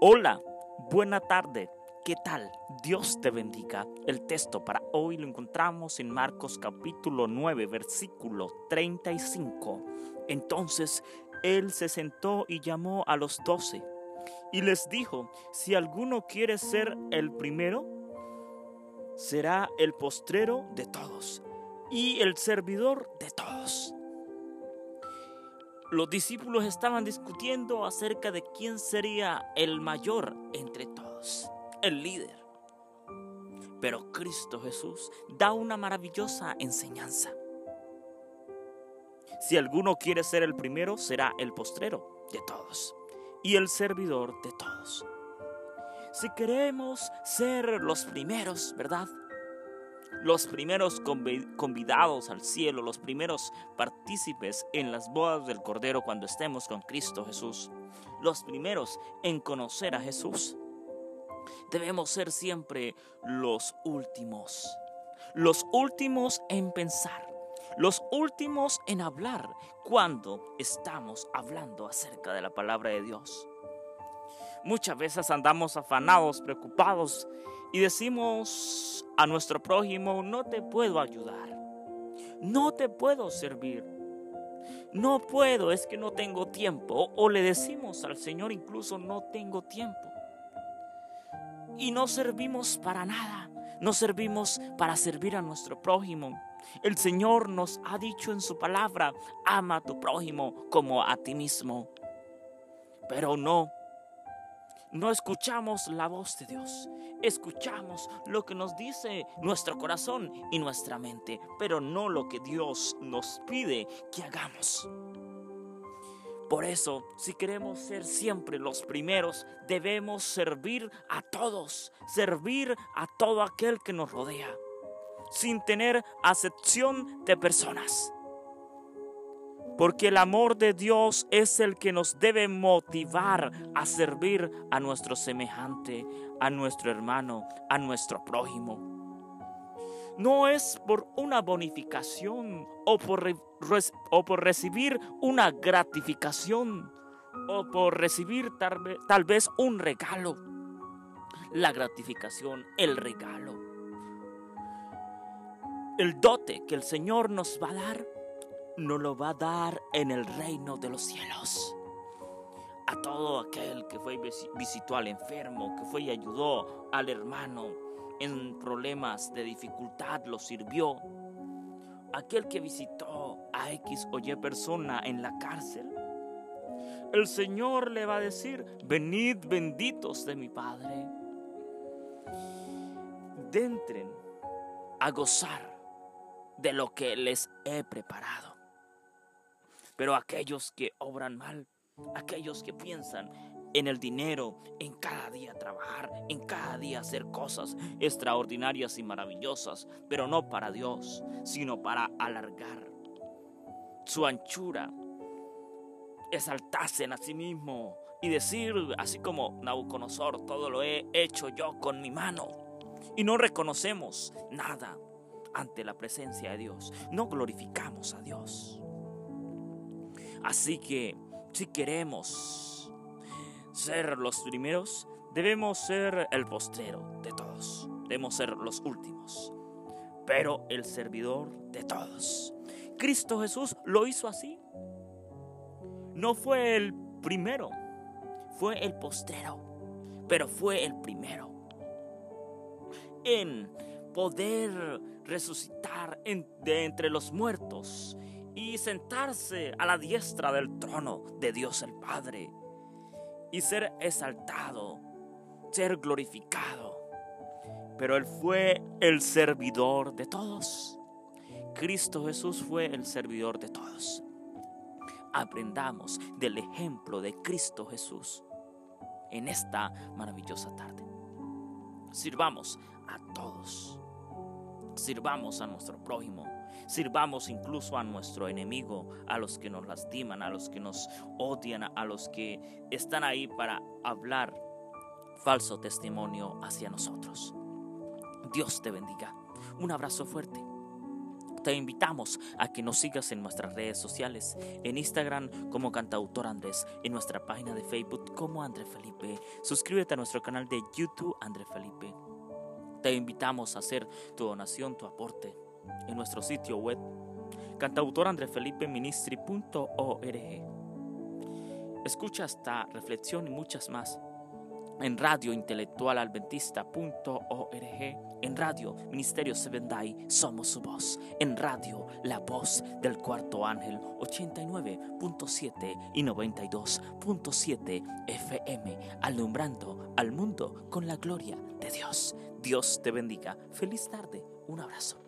Hola, buena tarde. ¿Qué tal? Dios te bendiga. El texto para hoy lo encontramos en Marcos capítulo 9, versículo 35. Entonces él se sentó y llamó a los doce y les dijo, si alguno quiere ser el primero, será el postrero de todos y el servidor de todos. Los discípulos estaban discutiendo acerca de quién sería el mayor entre todos, el líder. Pero Cristo Jesús da una maravillosa enseñanza. Si alguno quiere ser el primero, será el postrero de todos y el servidor de todos. Si queremos ser los primeros, ¿verdad? Los primeros convidados al cielo, los primeros partícipes en las bodas del Cordero cuando estemos con Cristo Jesús, los primeros en conocer a Jesús. Debemos ser siempre los últimos, los últimos en pensar, los últimos en hablar cuando estamos hablando acerca de la palabra de Dios. Muchas veces andamos afanados, preocupados y decimos a nuestro prójimo, no te puedo ayudar, no te puedo servir, no puedo, es que no tengo tiempo. O le decimos al Señor incluso, no tengo tiempo. Y no servimos para nada, no servimos para servir a nuestro prójimo. El Señor nos ha dicho en su palabra, ama a tu prójimo como a ti mismo. Pero no, no escuchamos la voz de Dios. Escuchamos lo que nos dice nuestro corazón y nuestra mente, pero no lo que Dios nos pide que hagamos. Por eso, si queremos ser siempre los primeros, debemos servir a todos, servir a todo aquel que nos rodea, sin tener acepción de personas porque el amor de Dios es el que nos debe motivar a servir a nuestro semejante, a nuestro hermano, a nuestro prójimo. No es por una bonificación o por, o por recibir una gratificación o por recibir tal, tal vez un regalo. La gratificación, el regalo. El dote que el Señor nos va a dar nos lo va a dar en el reino de los cielos. A todo aquel que fue visitó al enfermo, que fue y ayudó al hermano en problemas de dificultad, lo sirvió. Aquel que visitó a X o Y persona en la cárcel, el Señor le va a decir, venid benditos de mi Padre. Dentren a gozar de lo que les he preparado. Pero aquellos que obran mal, aquellos que piensan en el dinero, en cada día trabajar, en cada día hacer cosas extraordinarias y maravillosas, pero no para Dios, sino para alargar su anchura, exaltarse a sí mismo y decir, así como Nabucodonosor, todo lo he hecho yo con mi mano. Y no reconocemos nada ante la presencia de Dios, no glorificamos a Dios. Así que si queremos ser los primeros, debemos ser el postrero de todos. Debemos ser los últimos, pero el servidor de todos. Cristo Jesús lo hizo así. No fue el primero, fue el postrero, pero fue el primero en poder resucitar de entre los muertos y sentarse a la diestra del trono de Dios el Padre y ser exaltado, ser glorificado. Pero Él fue el servidor de todos. Cristo Jesús fue el servidor de todos. Aprendamos del ejemplo de Cristo Jesús en esta maravillosa tarde. Sirvamos a todos. Sirvamos a nuestro prójimo Sirvamos incluso a nuestro enemigo, a los que nos lastiman, a los que nos odian, a los que están ahí para hablar falso testimonio hacia nosotros. Dios te bendiga. Un abrazo fuerte. Te invitamos a que nos sigas en nuestras redes sociales, en Instagram como Cantautor Andrés, en nuestra página de Facebook como André Felipe. Suscríbete a nuestro canal de YouTube André Felipe. Te invitamos a hacer tu donación, tu aporte en nuestro sitio web cantautorandrefelipeministry.org. Escucha esta reflexión y muchas más en Radio Intelectual en Radio Ministerio Sevendai Somos Su Voz, en Radio La Voz del Cuarto Ángel 89.7 y 92.7 FM, alumbrando al mundo con la gloria de Dios. Dios te bendiga. Feliz tarde. Un abrazo.